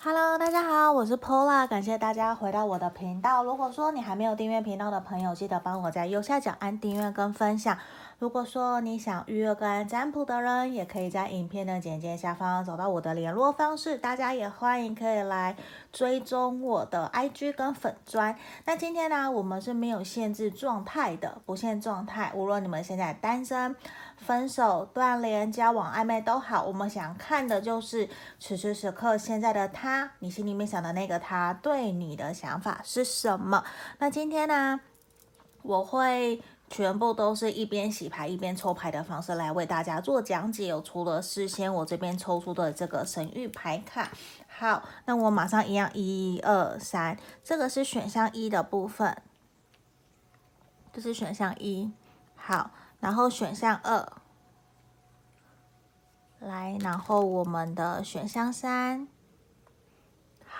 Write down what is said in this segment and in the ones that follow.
Hello，大家好，我是 Pola，感谢大家回到我的频道。如果说你还没有订阅频道的朋友，记得帮我在右下角按订阅跟分享。如果说你想预约个占卜的人，也可以在影片的简介下方找到我的联络方式。大家也欢迎可以来追踪我的 IG 跟粉专。那今天呢，我们是没有限制状态的，不限状态。无论你们现在单身、分手、断联、交往、暧昧都好，我们想看的就是此时此刻现在的他，你心里面想的那个他对你的想法是什么？那今天呢，我会全部都是一边洗牌一边抽牌的方式来为大家做讲解。有除了事先我这边抽出的这个神谕牌卡，好，那我马上一样，一二三，这个是选项一的部分，这是选项一，好。然后选项二，来，然后我们的选项三，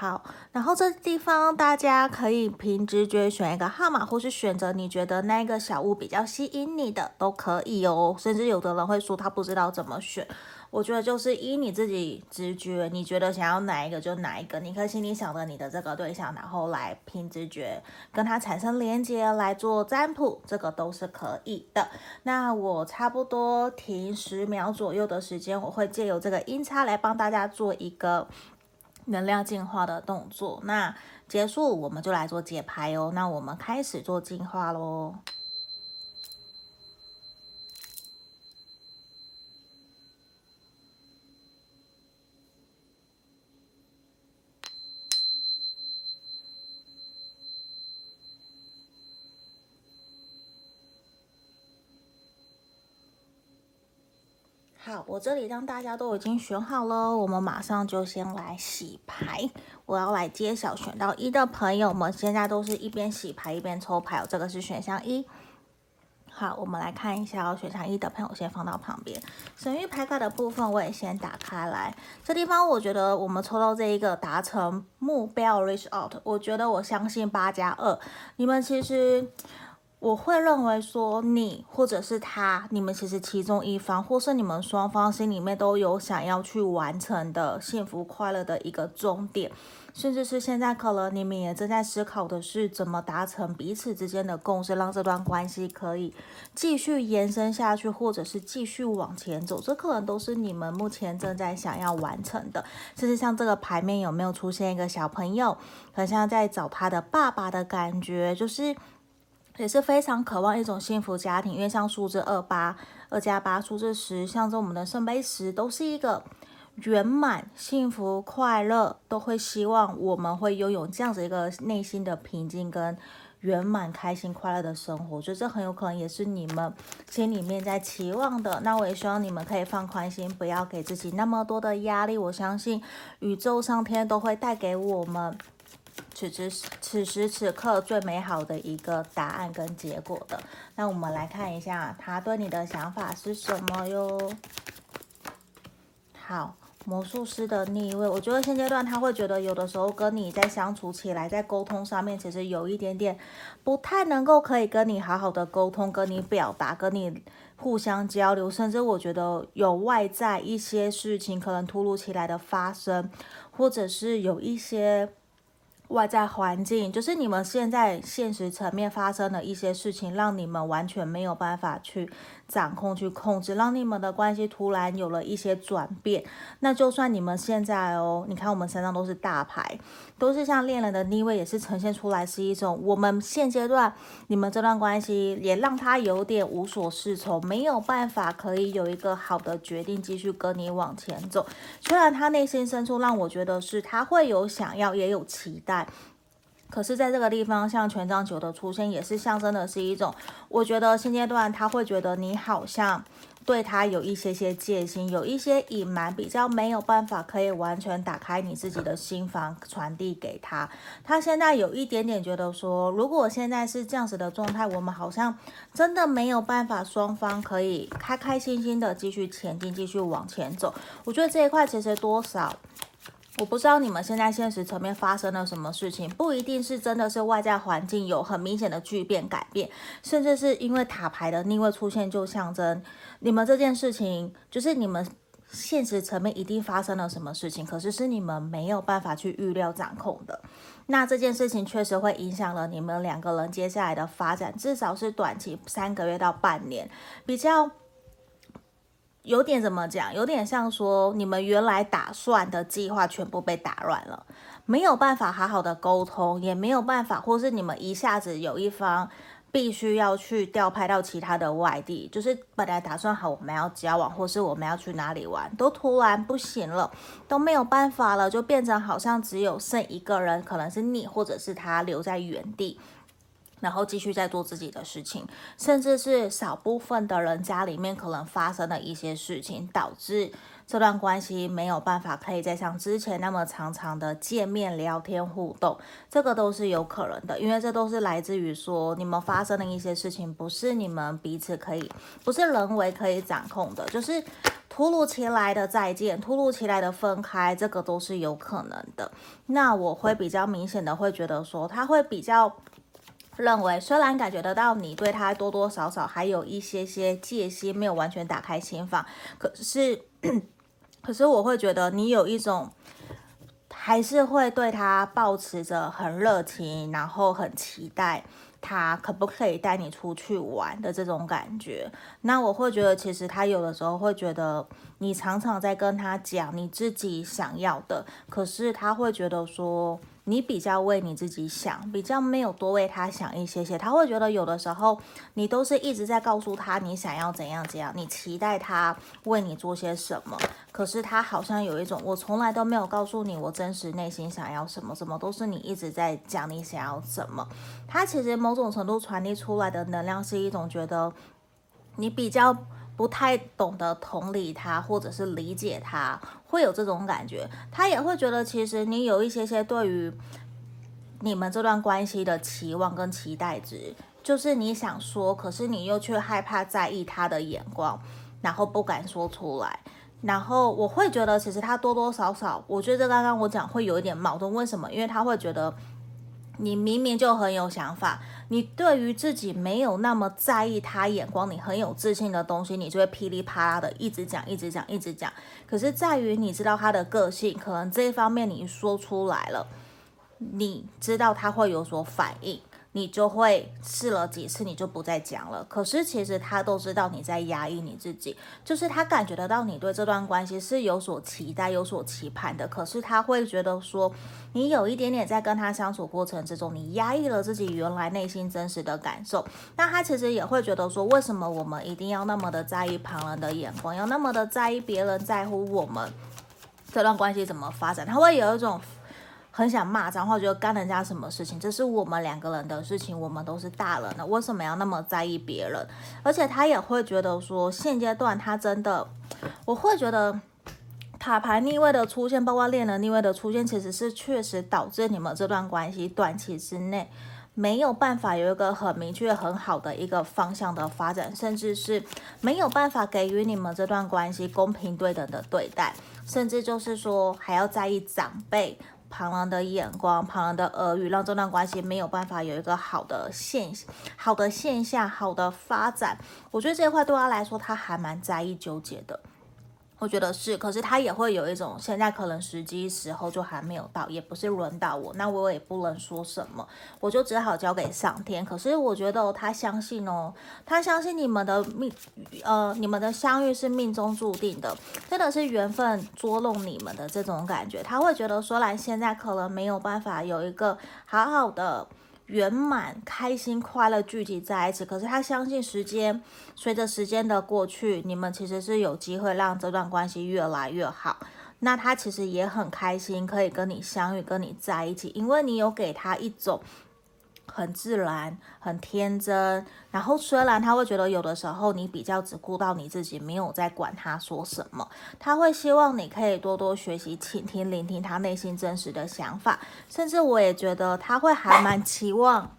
好，然后这地方大家可以凭直觉选一个号码，或是选择你觉得那个小物比较吸引你的都可以哦，甚至有的人会说他不知道怎么选。我觉得就是依你自己直觉，你觉得想要哪一个就哪一个，你可以心里想着你的这个对象，然后来凭直觉跟他产生连接来做占卜，这个都是可以的。那我差不多停十秒左右的时间，我会借由这个音叉来帮大家做一个能量进化的动作。那结束我们就来做解牌哦。那我们开始做进化喽。好，我这里让大家都已经选好了，我们马上就先来洗牌。我要来揭晓选到一的朋友们，现在都是一边洗牌一边抽牌。这个是选项一。好，我们来看一下哦，选项一的朋友先放到旁边。神域牌卡的部分我也先打开来。这地方我觉得我们抽到这一个达成目标 reach out，我觉得我相信八加二，你们其实。我会认为说，你或者是他，你们其实其中一方，或是你们双方心里面都有想要去完成的幸福快乐的一个终点，甚至是现在可能你们也正在思考的是怎么达成彼此之间的共识，让这段关系可以继续延伸下去，或者是继续往前走，这可能都是你们目前正在想要完成的。甚至像这个牌面有没有出现一个小朋友，很像在找他的爸爸的感觉，就是。也是非常渴望一种幸福家庭，因为像数字二八、二加八、数字十，象征我们的圣杯十，都是一个圆满、幸福、快乐，都会希望我们会拥有这样子一个内心的平静跟圆满、开心、快乐的生活。所以这很有可能也是你们心里面在期望的。那我也希望你们可以放宽心，不要给自己那么多的压力。我相信宇宙上天都会带给我们。此时此时此刻最美好的一个答案跟结果的，那我们来看一下他对你的想法是什么哟。好，魔术师的逆位，我觉得现阶段他会觉得有的时候跟你在相处起来，在沟通上面其实有一点点不太能够可以跟你好好的沟通，跟你表达，跟你互相交流，甚至我觉得有外在一些事情可能突如其来的发生，或者是有一些。外在环境就是你们现在现实层面发生的一些事情，让你们完全没有办法去掌控、去控制，让你们的关系突然有了一些转变。那就算你们现在哦，你看我们身上都是大牌，都是像恋人的逆位，也是呈现出来是一种我们现阶段你们这段关系也让他有点无所适从，没有办法可以有一个好的决定继续跟你往前走。虽然他内心深处让我觉得是他会有想要，也有期待。可是，在这个地方，像权杖九的出现，也是象征的是一种，我觉得现阶段他会觉得你好像对他有一些些戒心，有一些隐瞒，比较没有办法可以完全打开你自己的心房，传递给他。他现在有一点点觉得说，如果现在是这样子的状态，我们好像真的没有办法，双方可以开开心心的继续前进，继续往前走。我觉得这一块其实多少。我不知道你们现在现实层面发生了什么事情，不一定是真的是外在环境有很明显的巨变改变，甚至是因为塔牌的逆位出现，就象征你们这件事情就是你们现实层面一定发生了什么事情，可是是你们没有办法去预料掌控的。那这件事情确实会影响了你们两个人接下来的发展，至少是短期三个月到半年，比较有点怎么讲，有点像说你们原来打算的计划全部被打乱了，没有办法好好的沟通，也没有办法，或是你们一下子有一方。必须要去调派到其他的外地，就是本来打算好我们要交往，或是我们要去哪里玩，都突然不行了，都没有办法了，就变成好像只有剩一个人，可能是你或者是他留在原地，然后继续在做自己的事情，甚至是少部分的人家里面可能发生的一些事情，导致。这段关系没有办法可以再像之前那么常常的见面聊天互动，这个都是有可能的，因为这都是来自于说你们发生的一些事情，不是你们彼此可以，不是人为可以掌控的，就是突如其来的再见，突如其来的分开，这个都是有可能的。那我会比较明显的会觉得说，他会比较认为，虽然感觉得到你对他多多少少还有一些些戒心，没有完全打开心房，可是。可是我会觉得你有一种，还是会对他抱持着很热情，然后很期待他可不可以带你出去玩的这种感觉。那我会觉得，其实他有的时候会觉得你常常在跟他讲你自己想要的，可是他会觉得说。你比较为你自己想，比较没有多为他想一些些，他会觉得有的时候你都是一直在告诉他你想要怎样怎样，你期待他为你做些什么，可是他好像有一种我从来都没有告诉你我真实内心想要什么，什么都是你一直在讲你想要什么，他其实某种程度传递出来的能量是一种觉得你比较。不太懂得同理他，或者是理解他，会有这种感觉。他也会觉得，其实你有一些些对于你们这段关系的期望跟期待值，就是你想说，可是你又却害怕在意他的眼光，然后不敢说出来。然后我会觉得，其实他多多少少，我觉得刚刚我讲会有一点矛盾。为什么？因为他会觉得你明明就很有想法。你对于自己没有那么在意他眼光，你很有自信的东西，你就会噼里啪啦的一直讲，一直讲，一直讲。可是在于你知道他的个性，可能这一方面你说出来了，你知道他会有所反应。你就会试了几次，你就不再讲了。可是其实他都知道你在压抑你自己，就是他感觉得到你对这段关系是有所期待、有所期盼的。可是他会觉得说，你有一点点在跟他相处过程之中，你压抑了自己原来内心真实的感受。那他其实也会觉得说，为什么我们一定要那么的在意旁人的眼光，要那么的在意别人在乎我们这段关系怎么发展？他会有一种。很想骂脏话，觉得干人家什么事情？这是我们两个人的事情，我们都是大人了，为什么要那么在意别人？而且他也会觉得说，现阶段他真的，我会觉得塔牌逆位的出现，包括恋人逆位的出现，其实是确实导致你们这段关系短期之内没有办法有一个很明确、很好的一个方向的发展，甚至是没有办法给予你们这段关系公平对等的对待，甚至就是说还要在意长辈。旁人的眼光、旁人的耳语，让这段关系没有办法有一个好的现、好的现象、好的发展。我觉得这一块对他来说，他还蛮在意、纠结的。我觉得是，可是他也会有一种现在可能时机时候就还没有到，也不是轮到我，那我也不能说什么，我就只好交给上天。可是我觉得他相信哦，他相信你们的命，呃，你们的相遇是命中注定的，真的是缘分捉弄你们的这种感觉。他会觉得，说来现在可能没有办法有一个好好的。圆满、开心、快乐聚集在一起，可是他相信时间，随着时间的过去，你们其实是有机会让这段关系越来越好。那他其实也很开心，可以跟你相遇，跟你在一起，因为你有给他一种。很自然，很天真。然后虽然他会觉得有的时候你比较只顾到你自己，没有在管他说什么，他会希望你可以多多学习、倾听、聆听他内心真实的想法。甚至我也觉得他会还蛮期望。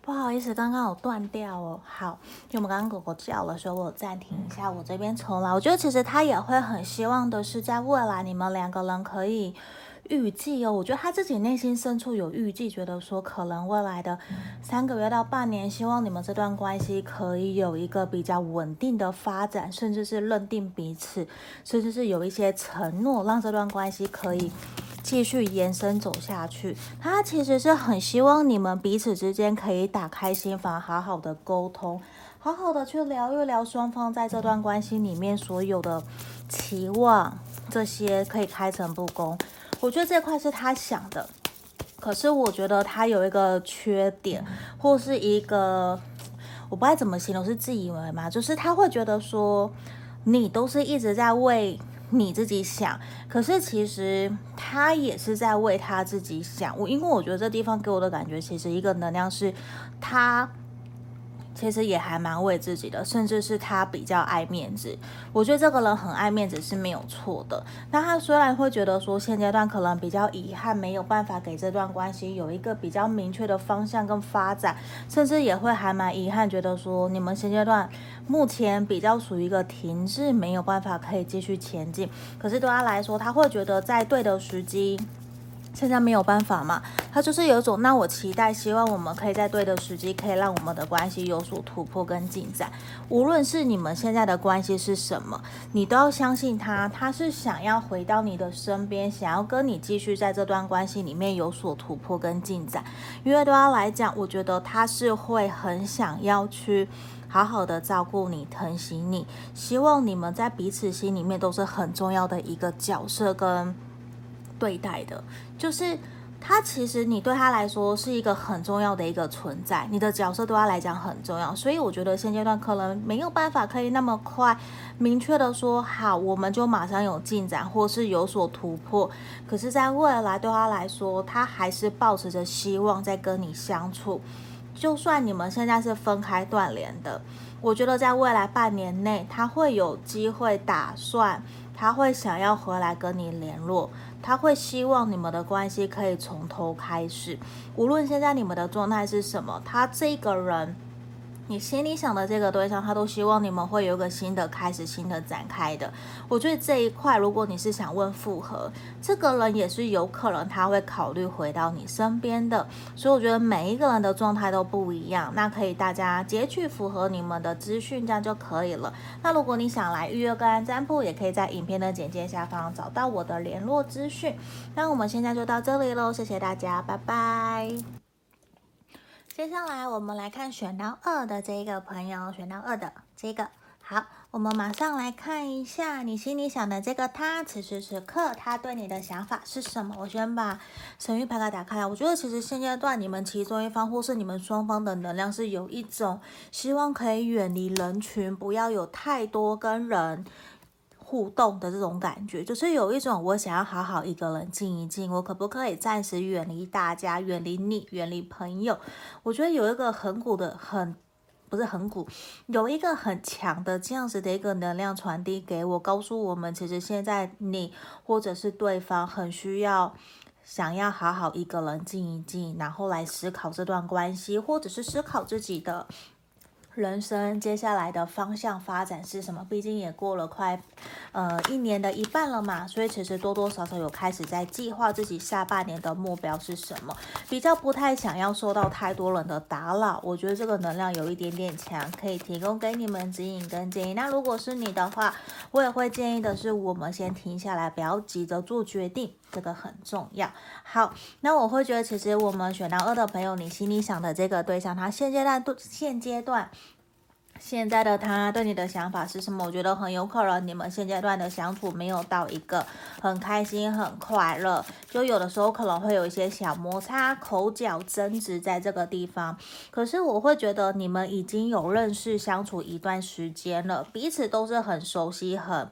不好意思，刚刚有断掉哦。好，因为我们刚刚狗狗叫了，所以我暂停一下，我这边重来。我觉得其实他也会很希望的是，在未来你们两个人可以。预计哦，我觉得他自己内心深处有预计，觉得说可能未来的三个月到半年，希望你们这段关系可以有一个比较稳定的发展，甚至是认定彼此，甚至是有一些承诺，让这段关系可以继续延伸走下去。他其实是很希望你们彼此之间可以打开心房，好好的沟通，好好的去聊一聊双方在这段关系里面所有的期望，这些可以开诚布公。我觉得这块是他想的，可是我觉得他有一个缺点，或是一个我不知道怎么形容，是自以为嘛，就是他会觉得说你都是一直在为你自己想，可是其实他也是在为他自己想。我因为我觉得这地方给我的感觉，其实一个能量是他。其实也还蛮为自己的，甚至是他比较爱面子。我觉得这个人很爱面子是没有错的。那他虽然会觉得说现阶段可能比较遗憾，没有办法给这段关系有一个比较明确的方向跟发展，甚至也会还蛮遗憾，觉得说你们现阶段目前比较属于一个停滞，没有办法可以继续前进。可是对他来说，他会觉得在对的时机。现在没有办法嘛，他就是有一种，那我期待，希望我们可以在对的时机，可以让我们的关系有所突破跟进展。无论是你们现在的关系是什么，你都要相信他，他是想要回到你的身边，想要跟你继续在这段关系里面有所突破跟进展。因为对他来讲，我觉得他是会很想要去好好的照顾你、疼惜你，希望你们在彼此心里面都是很重要的一个角色跟。对待的，就是他。其实你对他来说是一个很重要的一个存在，你的角色对他来讲很重要。所以我觉得现阶段可能没有办法可以那么快明确的说好，我们就马上有进展或是有所突破。可是，在未来对他来说，他还是抱持着希望在跟你相处。就算你们现在是分开断联的，我觉得在未来半年内，他会有机会打算，他会想要回来跟你联络。他会希望你们的关系可以从头开始，无论现在你们的状态是什么，他这个人，你心里想的这个对象，他都希望你们会有个新的开始、新的展开的。我觉得这一块，如果你是想问复合，这个人也是有可能他会考虑回到你身边的。所以我觉得每一个人的状态都不一样，那可以大家截取符合你们的资讯，这样就可以了。那如果你想来预约个案占卜，也可以在影片的简介下方找到我的联络资讯。那我们现在就到这里喽，谢谢大家，拜拜。接下来我们来看选到二的这个朋友，选到二的这个。好，我们马上来看一下你心里想的这个他，此时此刻他对你的想法是什么？我先把神域牌卡打开。我觉得其实现阶段你们其中一方或是你们双方的能量是有一种希望可以远离人群，不要有太多跟人互动的这种感觉，就是有一种我想要好好一个人静一静，我可不可以暂时远离大家，远离你，远离朋友？我觉得有一个很古的很。不是很鼓，有一个很强的这样子的一个能量传递给我，告诉我们，其实现在你或者是对方很需要，想要好好一个人静一静，然后来思考这段关系，或者是思考自己的。人生接下来的方向发展是什么？毕竟也过了快，呃，一年的一半了嘛，所以其实多多少少有开始在计划自己下半年的目标是什么。比较不太想要受到太多人的打扰，我觉得这个能量有一点点强，可以提供给你们指引跟建议。那如果是你的话，我也会建议的是，我们先停下来，不要急着做决定，这个很重要。好，那我会觉得，其实我们选到二的朋友，你心里想的这个对象，他现阶段，现阶段。现在的他对你的想法是什么？我觉得很有可能你们现阶段的相处没有到一个很开心、很快乐，就有的时候可能会有一些小摩擦、口角、争执在这个地方。可是我会觉得你们已经有认识、相处一段时间了，彼此都是很熟悉、很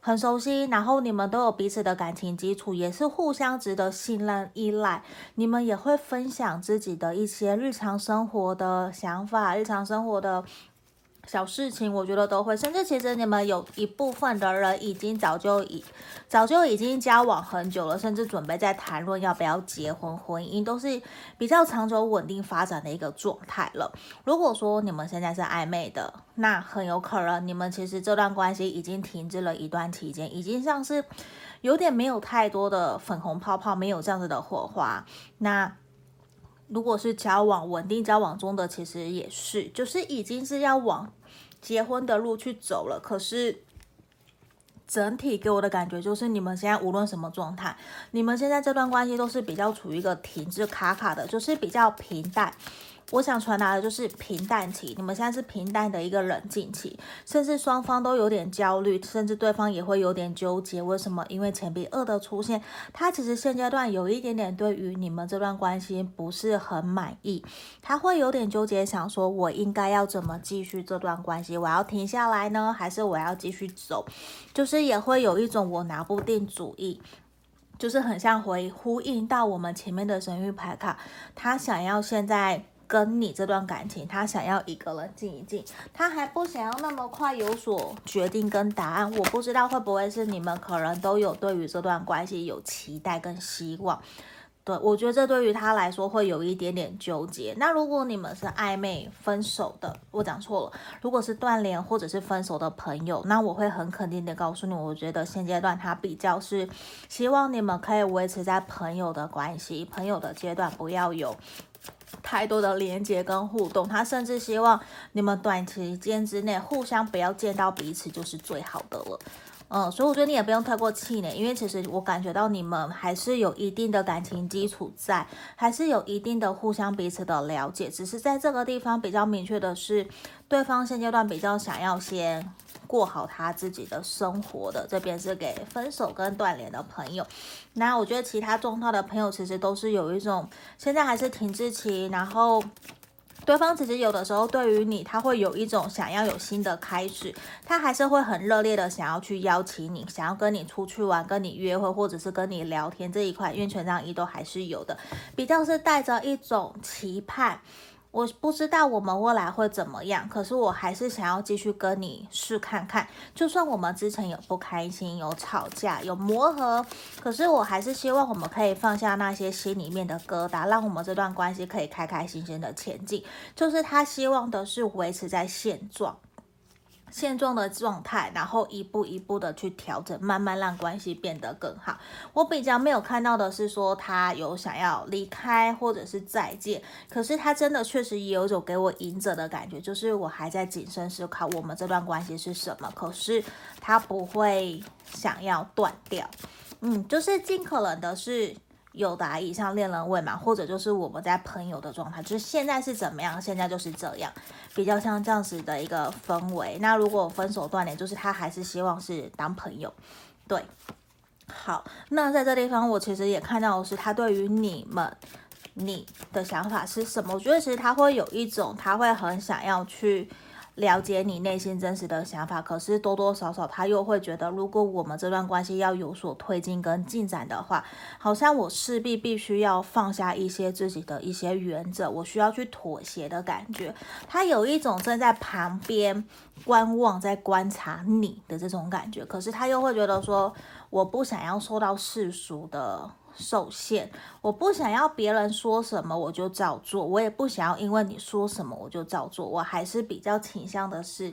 很熟悉，然后你们都有彼此的感情基础，也是互相值得信任、依赖。你们也会分享自己的一些日常生活的想法、日常生活的。小事情我觉得都会，甚至其实你们有一部分的人已经早就已早就已经交往很久了，甚至准备在谈论要不要结婚，婚姻都是比较长久稳定发展的一个状态了。如果说你们现在是暧昧的，那很有可能你们其实这段关系已经停滞了一段期间，已经像是有点没有太多的粉红泡泡，没有这样子的火花。那如果是交往稳定交往中的，其实也是，就是已经是要往结婚的路去走了。可是整体给我的感觉就是，你们现在无论什么状态，你们现在这段关系都是比较处于一个停滞卡卡的，就是比较平淡。我想传达的就是平淡期，你们现在是平淡的一个冷静期，甚至双方都有点焦虑，甚至对方也会有点纠结。为什么？因为钱币二的出现，他其实现阶段有一点点对于你们这段关系不是很满意，他会有点纠结，想说我应该要怎么继续这段关系？我要停下来呢，还是我要继续走？就是也会有一种我拿不定主意，就是很像回呼应到我们前面的神諭牌卡，他想要现在。跟你这段感情，他想要一个人静一静，他还不想要那么快有所决定跟答案。我不知道会不会是你们可能都有对于这段关系有期待跟希望。对，我觉得这对于他来说会有一点点纠结。那如果你们是暧昧分手的，我讲错了，如果是断联或者是分手的朋友，那我会很肯定的告诉你，我觉得现阶段他比较是希望你们可以维持在朋友的关系，朋友的阶段不要有。太多的连接跟互动，他甚至希望你们短期间之内互相不要见到彼此就是最好的了。嗯，所以我觉得你也不用太过气馁，因为其实我感觉到你们还是有一定的感情基础在，还是有一定的互相彼此的了解，只是在这个地方比较明确的是，对方现阶段比较想要先。过好他自己的生活的，这边是给分手跟断联的朋友。那我觉得其他状态的朋友其实都是有一种现在还是停滞期，然后对方其实有的时候对于你他会有一种想要有新的开始，他还是会很热烈的想要去邀请你，想要跟你出去玩，跟你约会，或者是跟你聊天这一块，因为权杖一都还是有的，比较是带着一种期盼。我不知道我们未来会怎么样，可是我还是想要继续跟你试看看。就算我们之前有不开心、有吵架、有磨合，可是我还是希望我们可以放下那些心里面的疙瘩，让我们这段关系可以开开心心的前进。就是他希望的是维持在现状。现状的状态，然后一步一步的去调整，慢慢让关系变得更好。我比较没有看到的是说他有想要离开或者是再见，可是他真的确实也有种给我隐者的感觉，就是我还在谨慎思考我们这段关系是什么，可是他不会想要断掉，嗯，就是尽可能的是。有答以上恋人位嘛，或者就是我们在朋友的状态，就是现在是怎么样，现在就是这样，比较像这样子的一个氛围。那如果分手断联，就是他还是希望是当朋友，对。好，那在这地方，我其实也看到的是他对于你们，你的想法是什么？我觉得其实他会有一种，他会很想要去。了解你内心真实的想法，可是多多少少他又会觉得，如果我们这段关系要有所推进跟进展的话，好像我势必必须要放下一些自己的一些原则，我需要去妥协的感觉。他有一种正在旁边观望，在观察你的这种感觉，可是他又会觉得说，我不想要受到世俗的。受限，我不想要别人说什么我就照做，我也不想要因为你说什么我就照做，我还是比较倾向的是，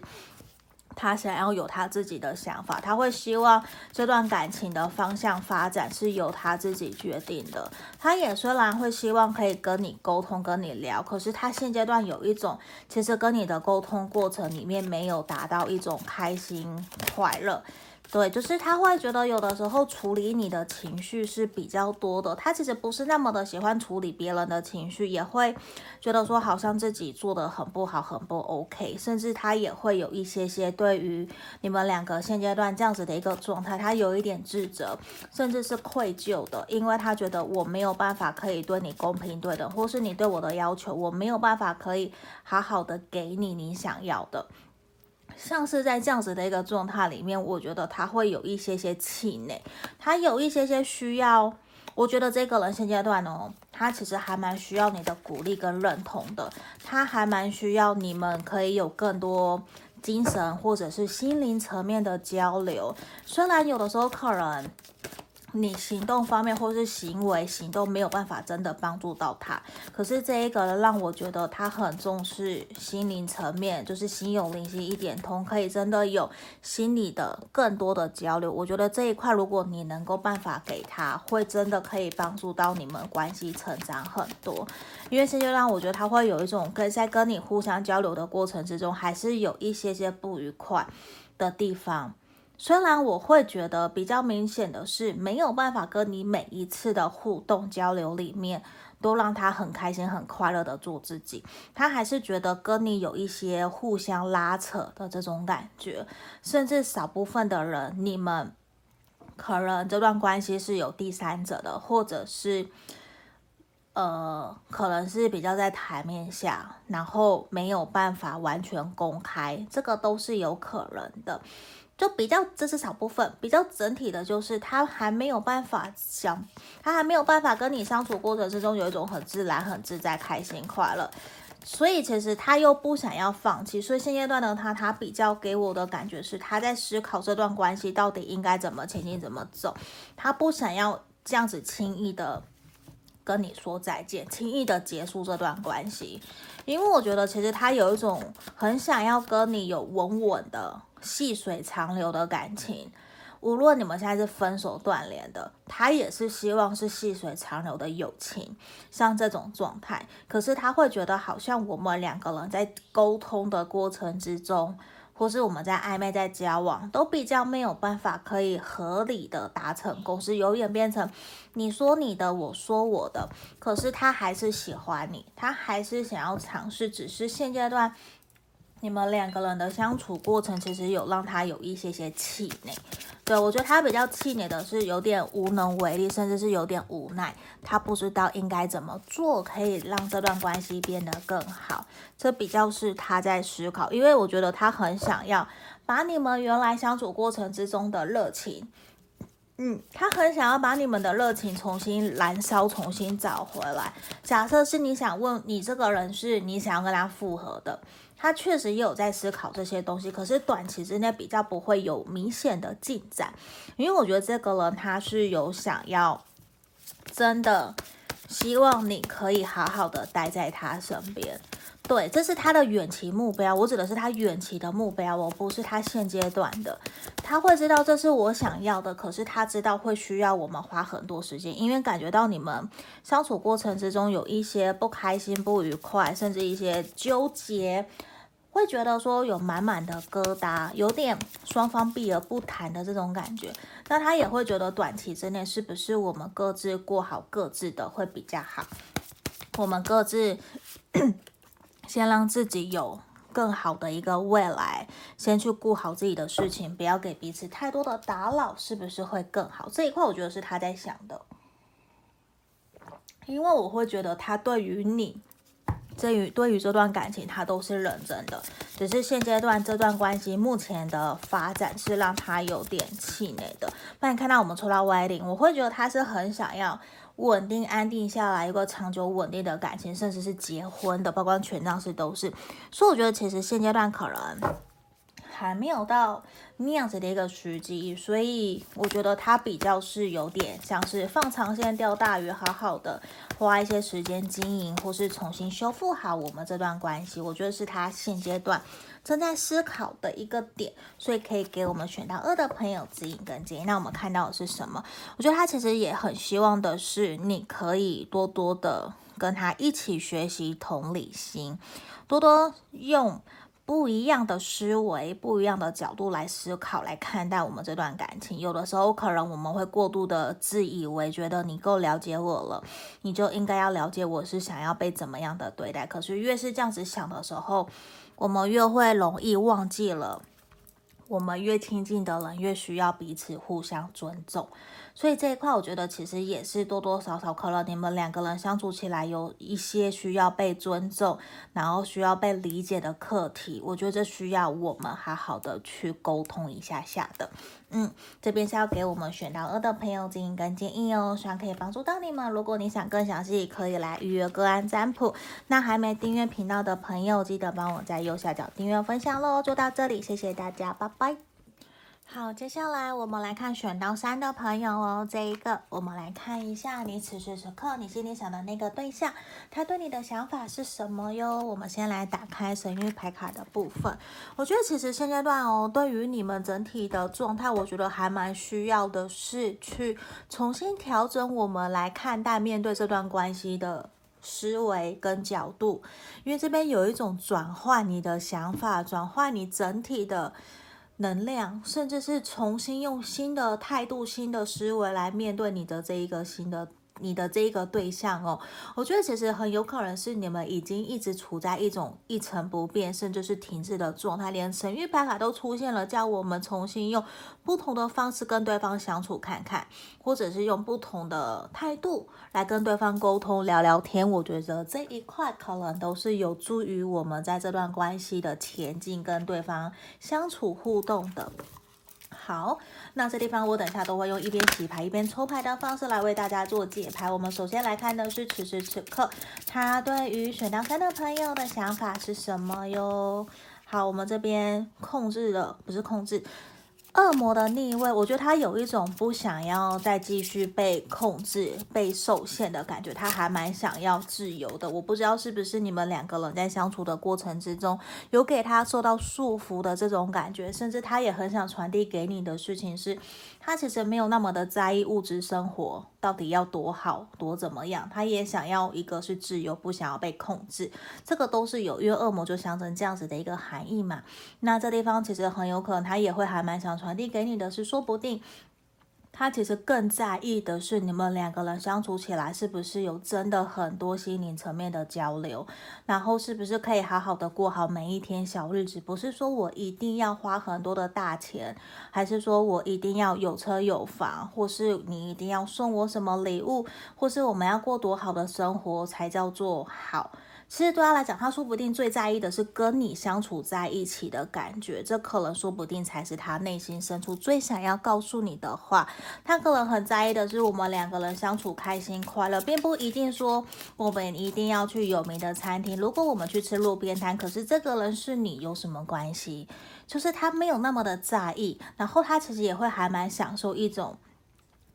他想要有他自己的想法，他会希望这段感情的方向发展是由他自己决定的。他也虽然会希望可以跟你沟通、跟你聊，可是他现阶段有一种，其实跟你的沟通过程里面没有达到一种开心、快乐。对，就是他会觉得有的时候处理你的情绪是比较多的，他其实不是那么的喜欢处理别人的情绪，也会觉得说好像自己做的很不好，很不 OK，甚至他也会有一些些对于你们两个现阶段这样子的一个状态，他有一点自责，甚至是愧疚的，因为他觉得我没有办法可以对你公平对等，或是你对我的要求，我没有办法可以好好的给你你想要的。像是在这样子的一个状态里面，我觉得他会有一些些气馁，他有一些些需要。我觉得这个人现阶段哦，他其实还蛮需要你的鼓励跟认同的，他还蛮需要你们可以有更多精神或者是心灵层面的交流。虽然有的时候可能你行动方面或是行为行动没有办法真的帮助到他。可是这一个让我觉得他很重视心灵层面，就是心有灵犀一点通，可以真的有心理的更多的交流。我觉得这一块如果你能够办法给他，会真的可以帮助到你们关系成长很多。因为现阶段我觉得他会有一种跟在跟你互相交流的过程之中，还是有一些些不愉快的地方。虽然我会觉得比较明显的是，没有办法跟你每一次的互动交流里面都让他很开心、很快乐的做自己，他还是觉得跟你有一些互相拉扯的这种感觉，甚至少部分的人，你们可能这段关系是有第三者的，或者是呃，可能是比较在台面下，然后没有办法完全公开，这个都是有可能的。就比较，这是少部分，比较整体的，就是他还没有办法想，他还没有办法跟你相处过程之中有一种很自然、很自在、开心、快乐，所以其实他又不想要放弃，所以现阶段的他，他比较给我的感觉是他在思考这段关系到底应该怎么前进、怎么走，他不想要这样子轻易的跟你说再见，轻易的结束这段关系，因为我觉得其实他有一种很想要跟你有稳稳的。细水长流的感情，无论你们现在是分手断联的，他也是希望是细水长流的友情，像这种状态。可是他会觉得，好像我们两个人在沟通的过程之中，或是我们在暧昧、在交往，都比较没有办法可以合理的达成共识，有演变成你说你的，我说我的。可是他还是喜欢你，他还是想要尝试，只是现阶段。你们两个人的相处过程，其实有让他有一些些气馁。对，我觉得他比较气馁的是有点无能为力，甚至是有点无奈。他不知道应该怎么做，可以让这段关系变得更好。这比较是他在思考，因为我觉得他很想要把你们原来相处过程之中的热情，嗯，他很想要把你们的热情重新燃烧，重新找回来。假设是你想问你这个人是你想要跟他复合的。他确实也有在思考这些东西，可是短期之内比较不会有明显的进展，因为我觉得这个人他是有想要真的希望你可以好好的待在他身边，对，这是他的远期目标。我指的是他远期的目标，我不是他现阶段的。他会知道这是我想要的，可是他知道会需要我们花很多时间，因为感觉到你们相处过程之中有一些不开心、不愉快，甚至一些纠结。会觉得说有满满的疙瘩，有点双方避而不谈的这种感觉。那他也会觉得短期之内是不是我们各自过好各自的会比较好？我们各自 先让自己有更好的一个未来，先去顾好自己的事情，不要给彼此太多的打扰，是不是会更好？这一块我觉得是他在想的，因为我会觉得他对于你。对于对于这段感情，他都是认真的，只是现阶段这段关系目前的发展是让他有点气馁的。那你看到我们抽到 Wedding，我会觉得他是很想要稳定安定下来一个长久稳定的感情，甚至是结婚的，包括权杖是都是。所以我觉得其实现阶段可能。还没有到那样子的一个时机，所以我觉得他比较是有点像是放长线钓大鱼，好好的花一些时间经营，或是重新修复好我们这段关系。我觉得是他现阶段正在思考的一个点，所以可以给我们选到二的朋友指引跟建议。那我们看到的是什么？我觉得他其实也很希望的是，你可以多多的跟他一起学习同理心，多多用。不一样的思维，不一样的角度来思考，来看待我们这段感情。有的时候，可能我们会过度的自以为觉得你够了解我了，你就应该要了解我是想要被怎么样的对待。可是越是这样子想的时候，我们越会容易忘记了，我们越亲近的人越需要彼此互相尊重。所以这一块，我觉得其实也是多多少少，可能你们两个人相处起来有一些需要被尊重，然后需要被理解的课题。我觉得这需要我们好好的去沟通一下下的。嗯，这边是要给我们选到二的朋友进行跟建议哦，希望可以帮助到你们。如果你想更详细，可以来预约个案占卜。那还没订阅频道的朋友，记得帮我在右下角订阅分享喽。就到这里，谢谢大家，拜拜。好，接下来我们来看选到三的朋友哦。这一个，我们来看一下你此时此刻你心里想的那个对象，他对你的想法是什么哟？我们先来打开神諭牌卡的部分。我觉得其实现阶段哦，对于你们整体的状态，我觉得还蛮需要的是去重新调整我们来看待面对这段关系的思维跟角度，因为这边有一种转换你的想法，转换你整体的。能量，甚至是重新用新的态度、新的思维来面对你的这一个新的。你的这一个对象哦，我觉得其实很有可能是你们已经一直处在一种一成不变，甚至是停滞的状态，连神諭牌卡都出现了，叫我们重新用不同的方式跟对方相处看看，或者是用不同的态度来跟对方沟通聊聊天。我觉得这一块可能都是有助于我们在这段关系的前进，跟对方相处互动的。好，那这地方我等一下都会用一边洗牌一边抽牌的方式来为大家做解牌。我们首先来看的是此时此刻他对于选到三的朋友的想法是什么哟？好，我们这边控制了不是控制。恶魔的逆位，我觉得他有一种不想要再继续被控制、被受限的感觉，他还蛮想要自由的。我不知道是不是你们两个人在相处的过程之中，有给他受到束缚的这种感觉，甚至他也很想传递给你的事情是，他其实没有那么的在意物质生活到底要多好、多怎么样，他也想要一个是自由，不想要被控制。这个都是有，因为恶魔就象征这样子的一个含义嘛。那这地方其实很有可能他也会还蛮想传递给你的是，说不定他其实更在意的是你们两个人相处起来是不是有真的很多心灵层面的交流，然后是不是可以好好的过好每一天小日子，不是说我一定要花很多的大钱，还是说我一定要有车有房，或是你一定要送我什么礼物，或是我们要过多好的生活才叫做好。其实对他来讲，他说不定最在意的是跟你相处在一起的感觉，这可能说不定才是他内心深处最想要告诉你的话。他可能很在意的是我们两个人相处开心快乐，并不一定说我们一定要去有名的餐厅。如果我们去吃路边摊，可是这个人是你，有什么关系？就是他没有那么的在意，然后他其实也会还蛮享受一种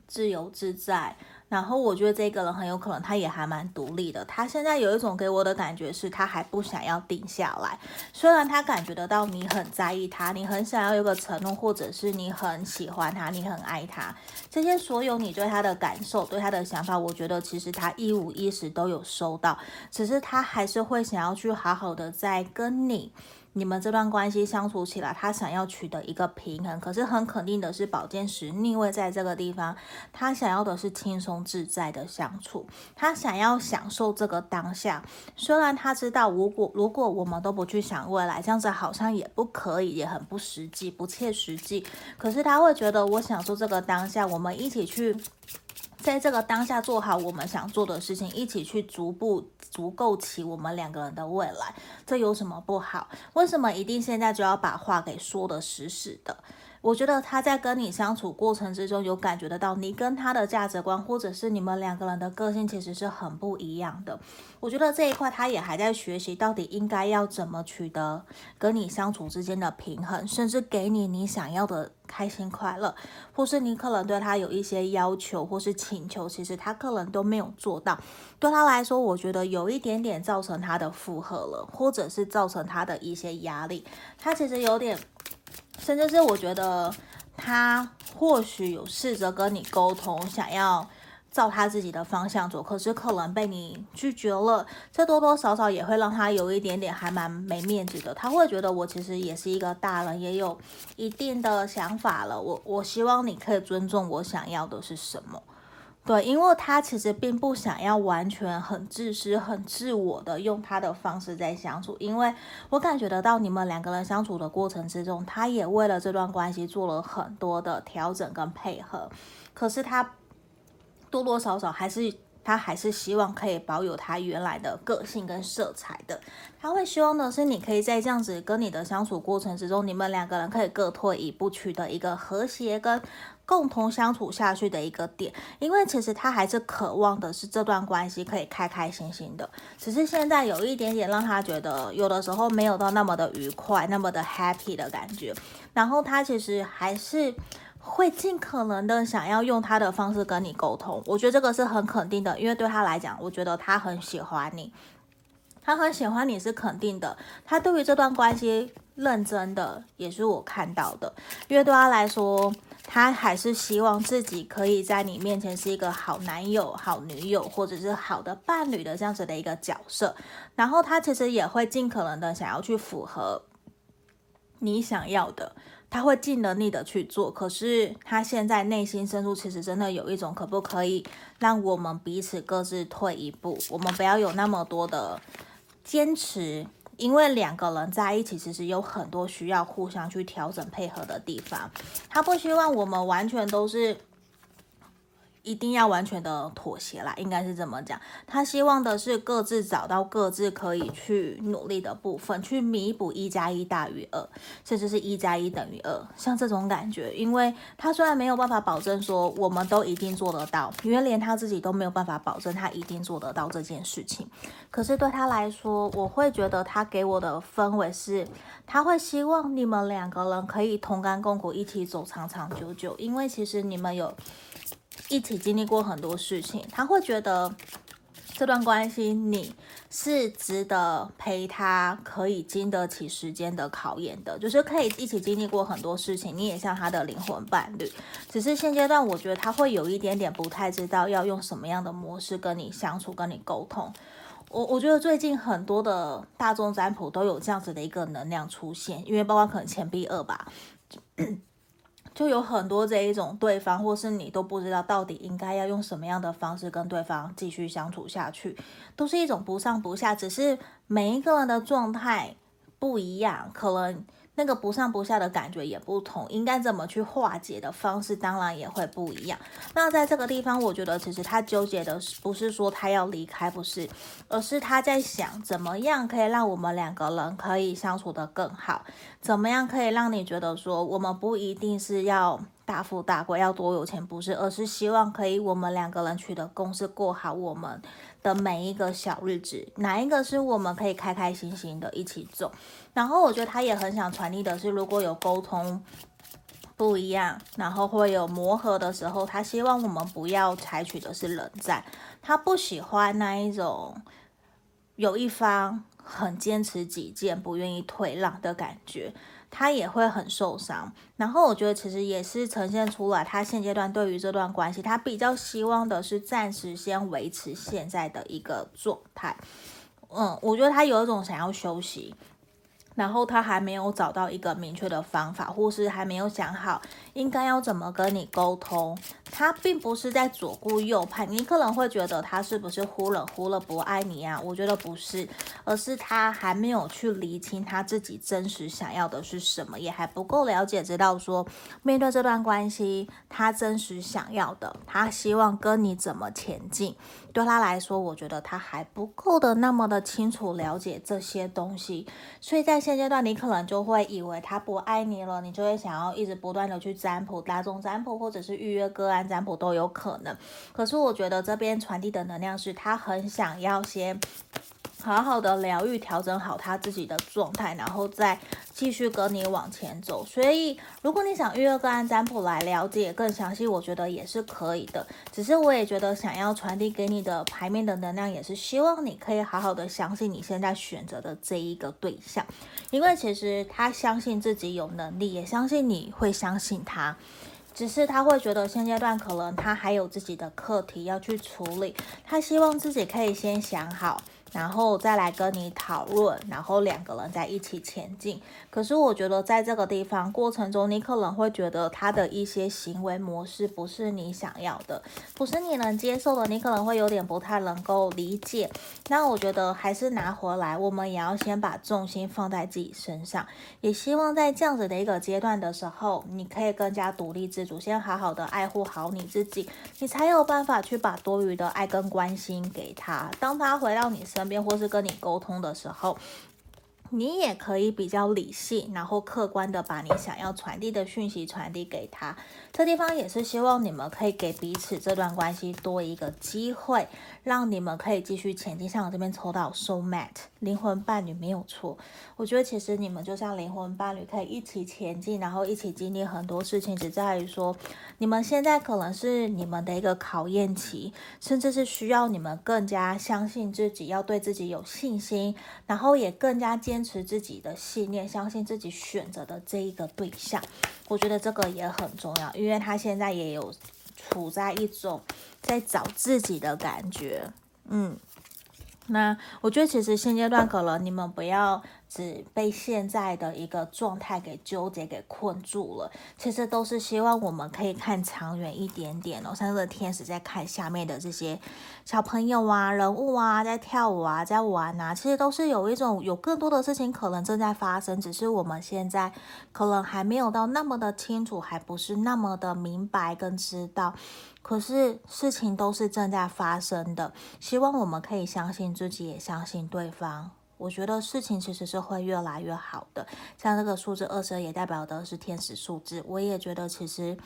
自由自在。然后我觉得这个人很有可能，他也还蛮独立的。他现在有一种给我的感觉是，他还不想要定下来。虽然他感觉得到你很在意他，你很想要有个承诺，或者是你很喜欢他，你很爱他，这些所有你对他的感受、对他的想法，我觉得其实他一五一十都有收到。只是他还是会想要去好好的再跟你。你们这段关系相处起来，他想要取得一个平衡，可是很肯定的是，宝剑十逆位在这个地方，他想要的是轻松自在的相处，他想要享受这个当下。虽然他知道，如果如果我们都不去想未来，这样子好像也不可以，也很不实际、不切实际。可是他会觉得，我享受这个当下，我们一起去。在这个当下做好我们想做的事情，一起去逐步足够起我们两个人的未来，这有什么不好？为什么一定现在就要把话给说的死死的？我觉得他在跟你相处过程之中，有感觉得到你跟他的价值观，或者是你们两个人的个性，其实是很不一样的。我觉得这一块他也还在学习，到底应该要怎么取得跟你相处之间的平衡，甚至给你你想要的开心快乐，或是你可能对他有一些要求或是请求，其实他可能都没有做到。对他来说，我觉得有一点点造成他的负荷了，或者是造成他的一些压力。他其实有点。甚至是我觉得他或许有试着跟你沟通，想要照他自己的方向走，可是可能被你拒绝了。这多多少少也会让他有一点点还蛮没面子的。他会觉得我其实也是一个大人，也有一定的想法了。我我希望你可以尊重我想要的是什么。对，因为他其实并不想要完全很自私、很自我的用他的方式在相处，因为我感觉得到你们两个人相处的过程之中，他也为了这段关系做了很多的调整跟配合，可是他多多少少还是。他还是希望可以保有他原来的个性跟色彩的。他会希望的是，你可以在这样子跟你的相处过程之中，你们两个人可以各退一步，取得一个和谐跟共同相处下去的一个点。因为其实他还是渴望的是这段关系可以开开心心的，只是现在有一点点让他觉得有的时候没有到那么的愉快，那么的 happy 的感觉。然后他其实还是。会尽可能的想要用他的方式跟你沟通，我觉得这个是很肯定的，因为对他来讲，我觉得他很喜欢你，他很喜欢你是肯定的，他对于这段关系认真的也是我看到的，因为对他来说，他还是希望自己可以在你面前是一个好男友、好女友，或者是好的伴侣的这样子的一个角色，然后他其实也会尽可能的想要去符合你想要的。他会尽能力的去做，可是他现在内心深处其实真的有一种，可不可以让我们彼此各自退一步？我们不要有那么多的坚持，因为两个人在一起其实有很多需要互相去调整配合的地方。他不希望我们完全都是。一定要完全的妥协啦，应该是这么讲。他希望的是各自找到各自可以去努力的部分，去弥补一加一大于二，甚至是一加一等于二，像这种感觉。因为他虽然没有办法保证说我们都一定做得到，因为连他自己都没有办法保证他一定做得到这件事情。可是对他来说，我会觉得他给我的氛围是，他会希望你们两个人可以同甘共苦，一起走长长久久。因为其实你们有。一起经历过很多事情，他会觉得这段关系你是值得陪他，可以经得起时间的考验的，就是可以一起经历过很多事情，你也像他的灵魂伴侣。只是现阶段，我觉得他会有一点点不太知道要用什么样的模式跟你相处，跟你沟通。我我觉得最近很多的大众占卜都有这样子的一个能量出现，因为包括可能钱币二吧。就有很多这一种对方或是你都不知道到底应该要用什么样的方式跟对方继续相处下去，都是一种不上不下，只是每一个人的状态不一样，可能。那个不上不下的感觉也不同，应该怎么去化解的方式当然也会不一样。那在这个地方，我觉得其实他纠结的不是说他要离开，不是，而是他在想怎么样可以让我们两个人可以相处得更好，怎么样可以让你觉得说我们不一定是要。大富大贵要多有钱不是，而是希望可以我们两个人取得共识，过好我们的每一个小日子。哪一个是我们可以开开心心的一起走？然后我觉得他也很想传递的是，如果有沟通不一样，然后会有磨合的时候，他希望我们不要采取的是冷战。他不喜欢那一种有一方很坚持己见、不愿意退让的感觉。他也会很受伤，然后我觉得其实也是呈现出了，他现阶段对于这段关系，他比较希望的是暂时先维持现在的一个状态。嗯，我觉得他有一种想要休息。然后他还没有找到一个明确的方法，或是还没有想好应该要怎么跟你沟通。他并不是在左顾右盼，你可能会觉得他是不是忽冷忽热不爱你啊？我觉得不是，而是他还没有去厘清他自己真实想要的是什么，也还不够了解，知道说面对这段关系，他真实想要的，他希望跟你怎么前进。对他来说，我觉得他还不够的那么的清楚了解这些东西，所以在现阶段，你可能就会以为他不爱你了，你就会想要一直不断的去占卜、大众占卜，或者是预约个案占卜都有可能。可是我觉得这边传递的能量是他很想要先。好好的疗愈，调整好他自己的状态，然后再继续跟你往前走。所以，如果你想预约个案占卜来了解更详细，我觉得也是可以的。只是我也觉得想要传递给你的牌面的能量，也是希望你可以好好的相信你现在选择的这一个对象，因为其实他相信自己有能力，也相信你会相信他。只是他会觉得现阶段可能他还有自己的课题要去处理，他希望自己可以先想好。然后再来跟你讨论，然后两个人再一起前进。可是我觉得在这个地方过程中，你可能会觉得他的一些行为模式不是你想要的，不是你能接受的，你可能会有点不太能够理解。那我觉得还是拿回来，我们也要先把重心放在自己身上。也希望在这样子的一个阶段的时候，你可以更加独立自主，先好好的爱护好你自己，你才有办法去把多余的爱跟关心给他。当他回到你身边或是跟你沟通的时候，你也可以比较理性，然后客观的把你想要传递的讯息传递给他。这地方也是希望你们可以给彼此这段关系多一个机会，让你们可以继续前进。像我这边抽到 soulmate 灵魂伴侣没有错，我觉得其实你们就像灵魂伴侣，可以一起前进，然后一起经历很多事情。只在于说，你们现在可能是你们的一个考验期，甚至是需要你们更加相信自己，要对自己有信心，然后也更加坚坚持自己的信念，相信自己选择的这一个对象。我觉得这个也很重要。因为他现在也有处在一种在找自己的感觉，嗯，那我觉得其实现阶段可能你们不要。只被现在的一个状态给纠结、给困住了。其实都是希望我们可以看长远一点点哦。像这个天使在看下面的这些小朋友啊、人物啊，在跳舞啊、在玩啊，其实都是有一种有更多的事情可能正在发生，只是我们现在可能还没有到那么的清楚，还不是那么的明白跟知道。可是事情都是正在发生的，希望我们可以相信自己，也相信对方。我觉得事情其实是会越来越好的，像这个数字二十二也代表的是天使数字。我也觉得其实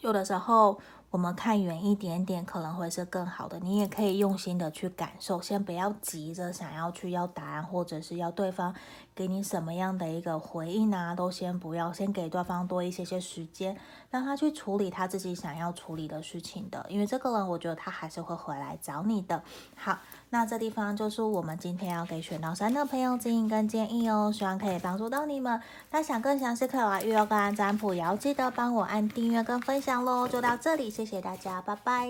有的时候我们看远一点点可能会是更好的。你也可以用心的去感受，先不要急着想要去要答案，或者是要对方给你什么样的一个回应啊，都先不要，先给对方多一些些时间，让他去处理他自己想要处理的事情的。因为这个人，我觉得他还是会回来找你的。好。那这地方就是我们今天要给选到三的朋友指引跟建议哦，希望可以帮助到你们。那想更详细可以来预约个案占卜，也要记得帮我按订阅跟分享喽。就到这里，谢谢大家，拜拜。